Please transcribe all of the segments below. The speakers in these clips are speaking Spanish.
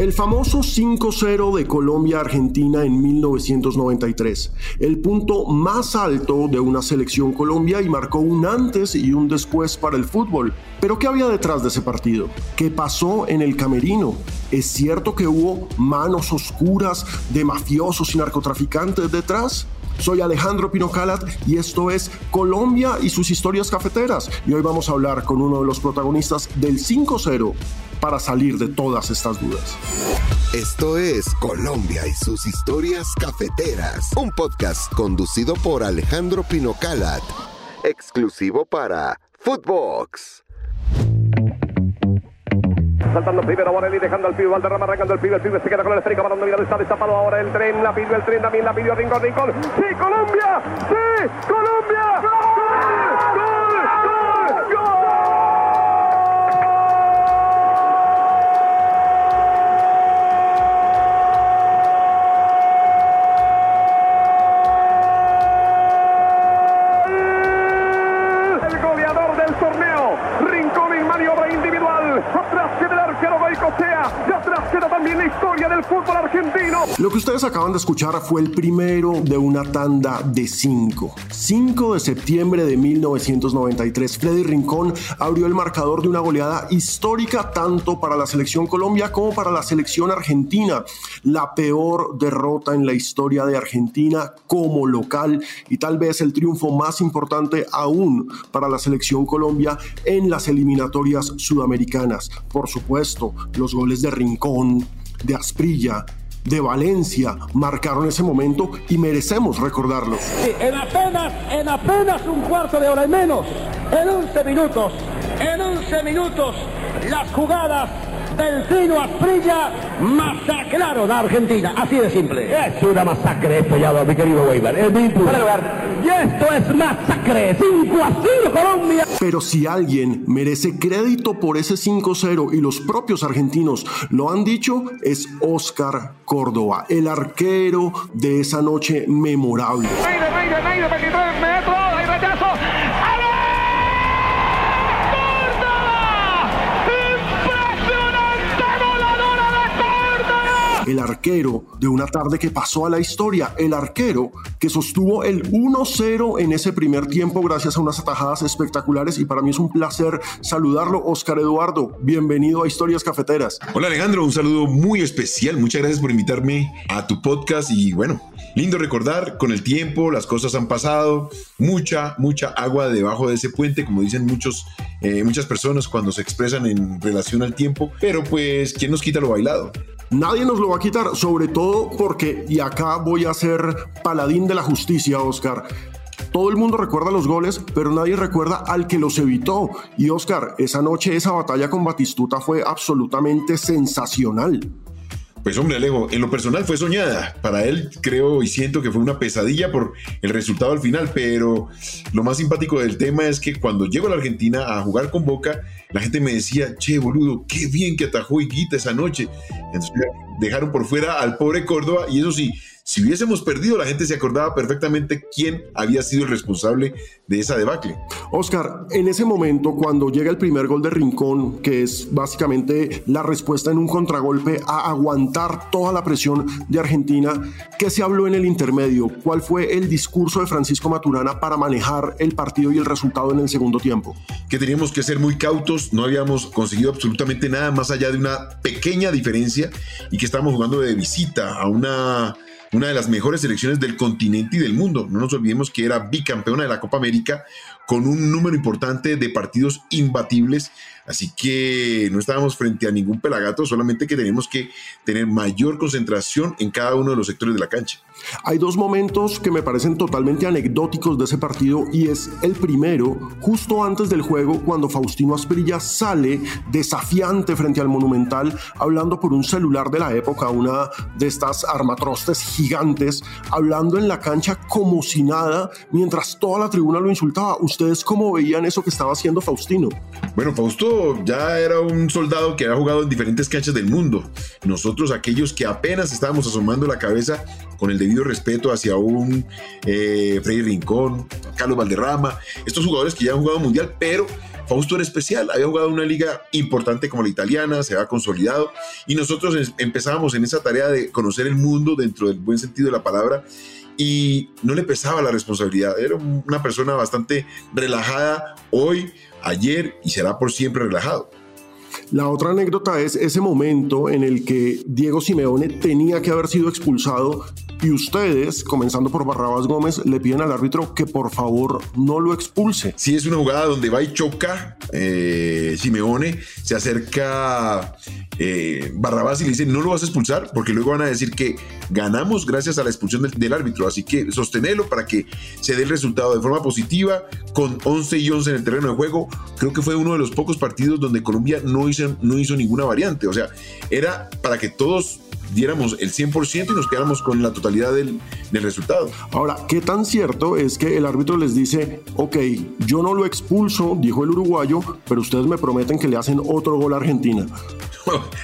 El famoso 5-0 de Colombia-Argentina en 1993, el punto más alto de una selección Colombia y marcó un antes y un después para el fútbol. Pero ¿qué había detrás de ese partido? ¿Qué pasó en el camerino? ¿Es cierto que hubo manos oscuras de mafiosos y narcotraficantes detrás? Soy Alejandro Pinocalat y esto es Colombia y sus historias cafeteras. Y hoy vamos a hablar con uno de los protagonistas del 5-0 para salir de todas estas dudas. Esto es Colombia y sus historias cafeteras, un podcast conducido por Alejandro Pinocalat, exclusivo para Footbox. Saltando primero Borelli, dejando al pibe, Valderrama arrancando el pibe, el pibe se queda con el esférico, balón dominado, está destapado ahora el tren, la pidió el tren, también la pidió Rincón, Rincón, ¡Sí, Colombia! ¡Sí, Colombia! ¡Gol! Atrás queda el Goicochea, y atrás también la historia del fútbol argentino. Lo que ustedes acaban de escuchar fue el primero de una tanda de cinco. 5 de septiembre de 1993, Freddy Rincón abrió el marcador de una goleada histórica tanto para la selección Colombia como para la selección argentina. La peor derrota en la historia de Argentina como local y tal vez el triunfo más importante aún para la selección Colombia en las eliminatorias sudamericanas. Por supuesto, los goles de Rincón, de Asprilla, de Valencia marcaron ese momento y merecemos recordarlo. Sí, en apenas, en apenas un cuarto de hora y menos, en 11 minutos, en 11 minutos, las jugadas del Fino Asprilla masacraron a Argentina, así de simple. Es una masacre esto ya, mi querido Weber. Es mi lugar. Y esto es masacre, 5 a 0 Colombia. Pero si alguien merece crédito por ese 5-0 y los propios argentinos lo han dicho, es Oscar Córdoba, el arquero de esa noche memorable. El arquero de una tarde que pasó a la historia, el arquero que sostuvo el 1-0 en ese primer tiempo gracias a unas atajadas espectaculares y para mí es un placer saludarlo. Oscar Eduardo, bienvenido a Historias Cafeteras. Hola Alejandro, un saludo muy especial. Muchas gracias por invitarme a tu podcast y bueno, lindo recordar, con el tiempo las cosas han pasado, mucha, mucha agua debajo de ese puente, como dicen muchos, eh, muchas personas cuando se expresan en relación al tiempo, pero pues, ¿quién nos quita lo bailado? Nadie nos lo va a quitar, sobre todo porque, y acá voy a ser paladín de la justicia, Oscar. Todo el mundo recuerda los goles, pero nadie recuerda al que los evitó. Y Oscar, esa noche, esa batalla con Batistuta fue absolutamente sensacional. Pues hombre, Alejo, en lo personal fue soñada. Para él creo y siento que fue una pesadilla por el resultado al final, pero lo más simpático del tema es que cuando llego a la Argentina a jugar con Boca, la gente me decía, che, boludo, qué bien que atajó Higuita esa noche. Entonces dejaron por fuera al pobre Córdoba y eso sí, si hubiésemos perdido, la gente se acordaba perfectamente quién había sido el responsable de esa debacle. Oscar, en ese momento, cuando llega el primer gol de Rincón, que es básicamente la respuesta en un contragolpe a aguantar toda la presión de Argentina, ¿qué se habló en el intermedio? ¿Cuál fue el discurso de Francisco Maturana para manejar el partido y el resultado en el segundo tiempo? Que teníamos que ser muy cautos, no habíamos conseguido absolutamente nada más allá de una pequeña diferencia y que estábamos jugando de visita a una una de las mejores selecciones del continente y del mundo. No nos olvidemos que era bicampeona de la Copa América con un número importante de partidos imbatibles. Así que no estábamos frente a ningún pelagato, solamente que tenemos que tener mayor concentración en cada uno de los sectores de la cancha. Hay dos momentos que me parecen totalmente anecdóticos de ese partido y es el primero, justo antes del juego, cuando Faustino Asprilla sale desafiante frente al Monumental, hablando por un celular de la época, una de estas armatrostes gigantes, hablando en la cancha como si nada, mientras toda la tribuna lo insultaba. ¿Ustedes cómo veían eso que estaba haciendo Faustino? Bueno, Fausto ya era un soldado que había jugado en diferentes canchas del mundo. Nosotros, aquellos que apenas estábamos asomando la cabeza con el debido respeto hacia un eh, Freddy Rincón, Carlos Valderrama, estos jugadores que ya han jugado mundial, pero Fausto era especial, había jugado una liga importante como la italiana, se había consolidado y nosotros empezábamos en esa tarea de conocer el mundo dentro del buen sentido de la palabra y no le pesaba la responsabilidad. Era una persona bastante relajada hoy, ayer y será por siempre relajado. La otra anécdota es ese momento en el que Diego Simeone tenía que haber sido expulsado y ustedes, comenzando por Barrabás Gómez, le piden al árbitro que por favor no lo expulse. Sí, es una jugada donde va y choca eh, Simeone, se acerca eh, Barrabás y le dice no lo vas a expulsar porque luego van a decir que ganamos gracias a la expulsión del, árbitro, así que sostenelo para que se dé el resultado de forma positiva con 11 y 11 en el terreno de juego. Creo que fue uno de los pocos partidos donde Colombia no hizo, no hizo ninguna variante, o sea, era para que todos diéramos el 100% y nos quedáramos con la totalidad del, del, resultado. Ahora, ¿qué tan cierto es que el árbitro les dice, ok, yo no lo expulso, dijo el uruguayo, pero ustedes me prometen que le hacen otro gol a Argentina?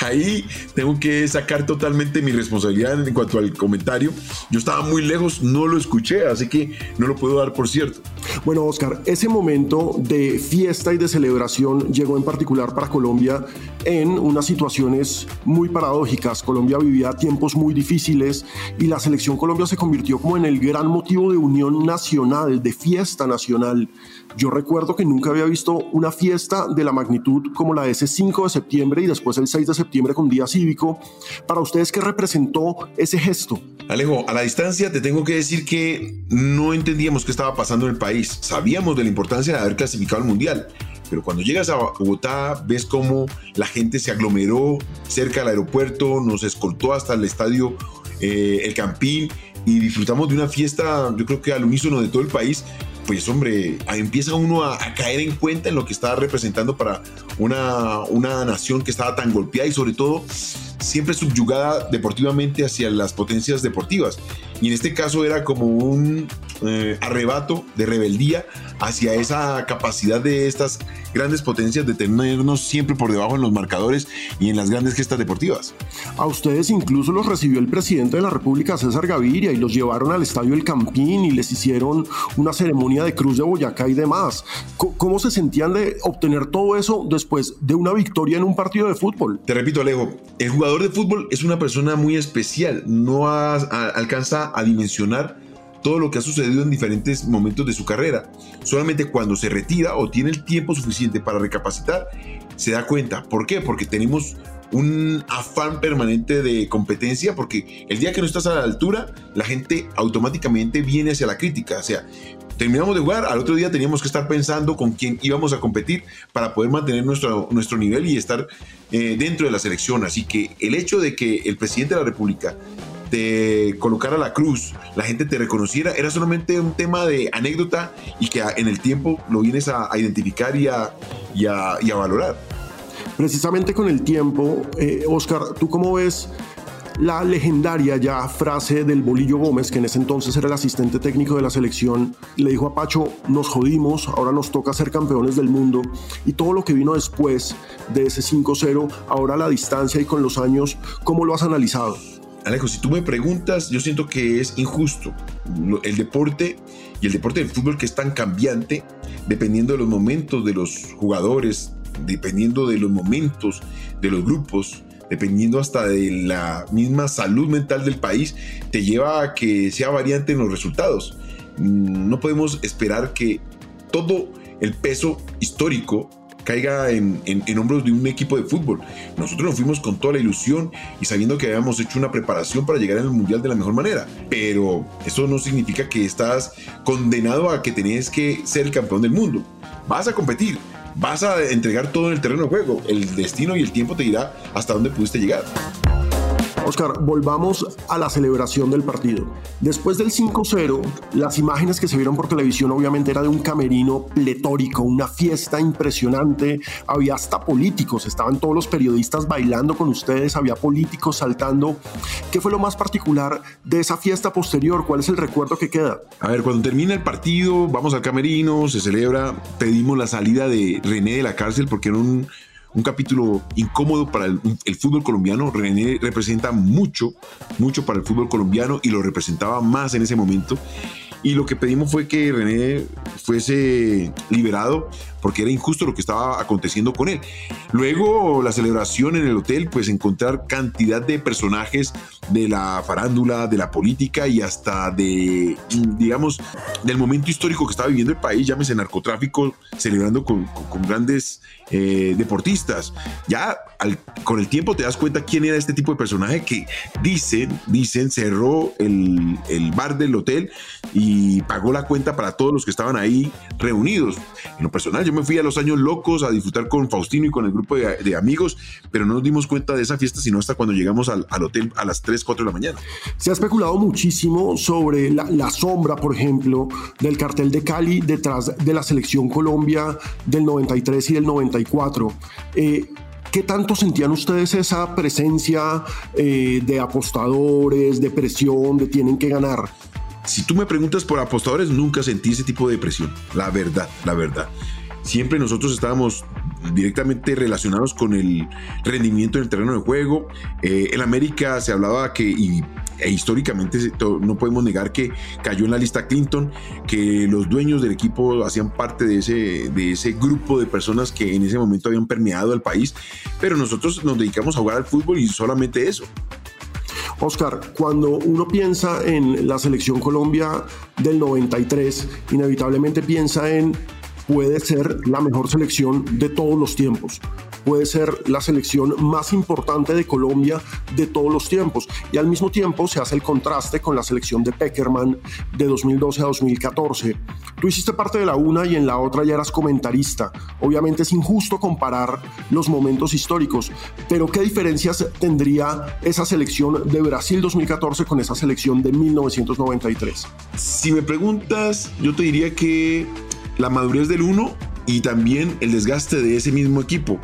Ahí tengo que sacar totalmente mi responsabilidad en cuanto al comentario. Yo estaba muy lejos, no lo escuché, así que no lo puedo dar por cierto. Bueno, Oscar, ese momento de fiesta y de celebración llegó en particular para Colombia en unas situaciones muy paradójicas. Colombia vivía tiempos muy difíciles y la selección Colombia se convirtió como en el gran motivo de unión nacional, de fiesta nacional. Yo recuerdo que nunca había visto una fiesta de la magnitud como la de ese 5 de septiembre y después el 6 de septiembre con Día Cívico. Para ustedes, ¿qué representó ese gesto? Alejo, a la distancia te tengo que decir que no entendíamos qué estaba pasando en el país. Sabíamos de la importancia de haber clasificado al Mundial, pero cuando llegas a Bogotá ves cómo la gente se aglomeró cerca del aeropuerto, nos escoltó hasta el estadio eh, El Campín y disfrutamos de una fiesta, yo creo que al unísono de todo el país, pues hombre, empieza uno a, caer en cuenta en lo que está representando para una, una nación que estaba tan golpeada y sobre todo siempre subyugada deportivamente hacia las potencias deportivas. Y en este caso era como un eh, arrebato de rebeldía hacia esa capacidad de estas grandes potencias de tenernos siempre por debajo en los marcadores y en las grandes gestas deportivas. A ustedes incluso los recibió el presidente de la República, César Gaviria, y los llevaron al estadio El Campín y les hicieron una ceremonia de Cruz de Boyacá y demás. ¿Cómo se sentían de obtener todo eso después de una victoria en un partido de fútbol? Te repito, Alejo, el jugador de fútbol es una persona muy especial, no alcanza a dimensionar todo lo que ha sucedido en diferentes momentos de su carrera. Solamente cuando se retira o tiene el tiempo suficiente para recapacitar, se da cuenta. ¿Por qué? Porque tenemos un afán permanente de competencia, porque el día que no estás a la altura, la gente automáticamente viene hacia la crítica. O sea, terminamos de jugar, al otro día teníamos que estar pensando con quién íbamos a competir para poder mantener nuestro, nuestro nivel y estar eh, dentro de la selección. Así que el hecho de que el presidente de la República te colocara la cruz, la gente te reconociera, era solamente un tema de anécdota y que en el tiempo lo vienes a, identificar y a, a, valorar. Precisamente con el tiempo, eh, Oscar, ¿tú cómo ves la legendaria ya frase del Bolillo Gómez, que en ese entonces era el asistente técnico de la selección, le dijo a Pacho, nos jodimos, ahora nos toca ser campeones del mundo, y todo lo que vino después de ese 5-0, ahora la distancia y con los años, ¿cómo lo has analizado? Alejo, si tú me preguntas, yo siento que es injusto. El deporte y el deporte del fútbol que es tan cambiante, dependiendo de los momentos de los jugadores, dependiendo de los momentos de los grupos, dependiendo hasta de la misma salud mental del país, te lleva a que sea variante en los resultados. Mm, no podemos esperar que todo el peso histórico caiga en, hombros de un equipo de fútbol. Nosotros nos fuimos con toda la ilusión y sabiendo que habíamos hecho una preparación para llegar al Mundial de la mejor manera. Pero eso no significa que estás condenado a que tenés que ser el campeón del mundo. Vas a competir, vas a entregar todo en el terreno de juego. El destino y el tiempo te dirá hasta dónde pudiste llegar. Oscar, volvamos a la celebración del partido. Después del 5-0, las imágenes que se vieron por televisión obviamente era de un camerino pletórico, una fiesta impresionante, había hasta políticos, estaban todos los periodistas bailando con ustedes, había políticos saltando. ¿Qué fue lo más particular de esa fiesta posterior? ¿Cuál es el recuerdo que queda? A ver, cuando termina el partido, vamos al camerino, se celebra, pedimos la salida de René de la cárcel porque era un un capítulo incómodo para el, fútbol colombiano. René representa mucho, mucho para el fútbol colombiano y lo representaba más en ese momento. Y lo que pedimos fue que René fuese liberado porque era injusto lo que estaba aconteciendo con él. Luego la celebración en el hotel, pues encontrar cantidad de personajes de la farándula, de la política y hasta de, digamos, del momento histórico que estaba viviendo el país, llámese narcotráfico, celebrando con, grandes eh, deportistas. Ya con el tiempo te das cuenta quién era este tipo de personaje que dicen, dicen, cerró el, el bar del hotel y pagó la cuenta para todos los que estaban ahí reunidos. En lo personal, yo me fui a los años locos a disfrutar con Faustino y con el grupo de, amigos, pero no nos dimos cuenta de esa fiesta sino hasta cuando llegamos al, hotel a las 3, 4 de la mañana. Se ha especulado muchísimo sobre la, sombra, por ejemplo, del cartel de Cali detrás de la selección Colombia del 93 y del 94. Eh, ¿Qué tanto sentían ustedes esa presencia eh, de apostadores, de presión, de tienen que ganar? Si tú me preguntas por apostadores, nunca sentí ese tipo de presión. La verdad, la verdad siempre nosotros estábamos directamente relacionados con el rendimiento en el terreno de juego. Eh, en América se hablaba que, y, e históricamente no podemos negar que cayó en la lista Clinton, que los dueños del equipo hacían parte de ese, de ese grupo de personas que en ese momento habían permeado el país, pero nosotros nos dedicamos a jugar al fútbol y solamente eso. Oscar, cuando uno piensa en la selección Colombia del 93, inevitablemente piensa en puede ser la mejor selección de todos los tiempos. Puede ser la selección más importante de Colombia de todos los tiempos. Y al mismo tiempo se hace el contraste con la selección de Peckerman de 2012 a 2014. Tú hiciste parte de la una y en la otra ya eras comentarista. Obviamente es injusto comparar los momentos históricos, pero ¿qué diferencias tendría esa selección de Brasil 2014 con esa selección de 1993? Si me preguntas, yo te diría que la madurez del uno y también el desgaste de ese mismo equipo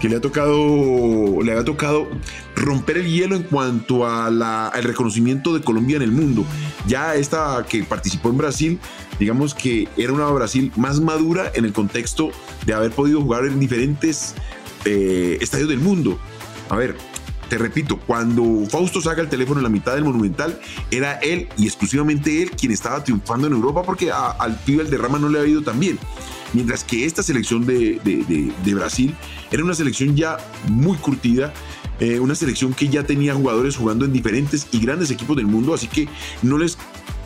que le ha tocado le ha tocado romper el hielo en cuanto al reconocimiento de Colombia en el mundo. Ya esta que participó en Brasil, digamos que era una Brasil más madura en el contexto de haber podido jugar en diferentes eh, estadios del mundo. A ver, te repito, cuando Fausto saca el teléfono en la mitad del Monumental, era él y exclusivamente él quien estaba triunfando en Europa porque al pibe el derrama no le ha ido tan bien. Mientras que esta selección de, de, Brasil era una selección ya muy curtida, eh, una selección que ya tenía jugadores jugando en diferentes y grandes equipos del mundo, así que no les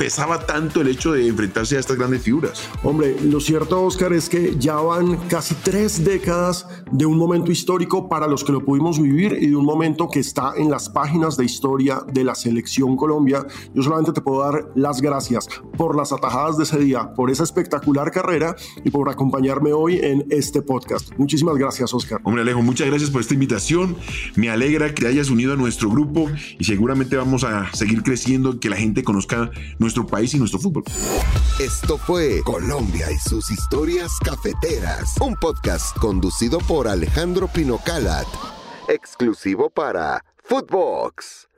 pesaba tanto el hecho de enfrentarse a estas grandes figuras. Hombre, lo cierto, Oscar, es que ya van casi tres décadas de un momento histórico para los que lo pudimos vivir y de un momento que está en las páginas de historia de la selección Colombia. Yo solamente te puedo dar las gracias por las atajadas de ese día, por esa espectacular carrera y por acompañarme hoy en este podcast. Muchísimas gracias, Oscar. Hombre, Alejo, muchas gracias por esta invitación. Me alegra que te hayas unido a nuestro grupo y seguramente vamos a seguir creciendo, que la gente conozca nuestro nuestro país y nuestro fútbol. Esto fue Colombia y sus historias cafeteras, un podcast conducido por Alejandro Pinocalat, exclusivo para Footbox.